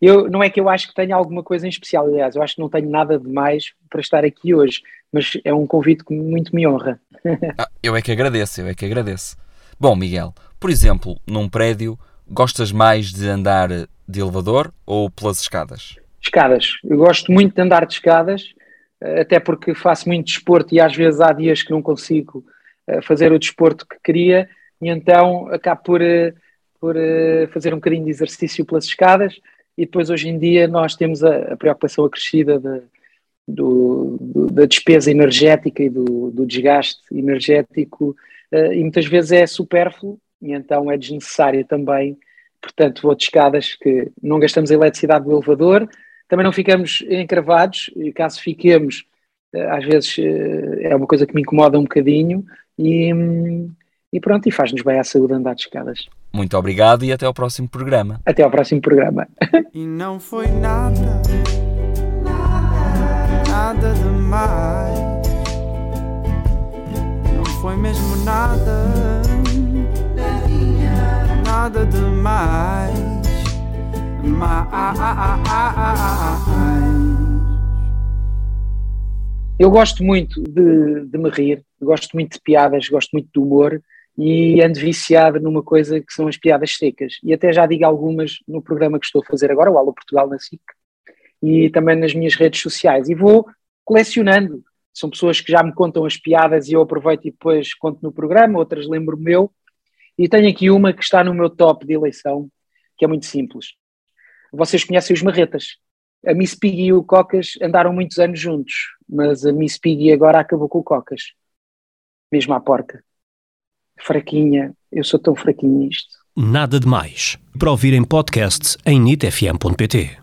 Eu, não é que eu acho que tenha alguma coisa em especial, aliás, eu acho que não tenho nada de mais para estar aqui hoje, mas é um convite que muito me honra. Ah, eu é que agradeço, eu é que agradeço. Bom, Miguel, por exemplo, num prédio, gostas mais de andar de elevador ou pelas escadas? Escadas. Eu gosto muito de andar de escadas, até porque faço muito desporto e às vezes há dias que não consigo eh, fazer o desporto que queria e então acabo por, eh, por eh, fazer um bocadinho de exercício pelas escadas e depois hoje em dia nós temos a, a preocupação acrescida de, do, do, da despesa energética e do, do desgaste energético uh, e muitas vezes é supérfluo e então é desnecessário também, portanto vou de escadas que não gastamos a eletricidade do elevador, também não ficamos encravados e caso fiquemos uh, às vezes uh, é uma coisa que me incomoda um bocadinho e, hum, e pronto, e faz-nos bem à saúde andar de escadas. Muito obrigado e até ao próximo programa. Até ao próximo programa. E não foi nada, nada demais. Não foi mesmo nada, nada demais. Mais. Eu gosto muito de, de me rir, gosto muito de piadas, gosto muito de humor e ando viciado numa coisa que são as piadas secas. E até já digo algumas no programa que estou a fazer agora, o Alô Portugal na SIC, e também nas minhas redes sociais. E vou colecionando. São pessoas que já me contam as piadas e eu aproveito e depois conto no programa, outras lembro meu. E tenho aqui uma que está no meu top de eleição, que é muito simples. Vocês conhecem os Marretas. A Miss Piggy e o Cocas andaram muitos anos juntos, mas a Miss Piggy agora acabou com o Cocas. Mesmo à porca. Fraquinha, eu sou tão fraquinho nisto. Nada de Mais. Para ouvir em podcast em nitfm.pt.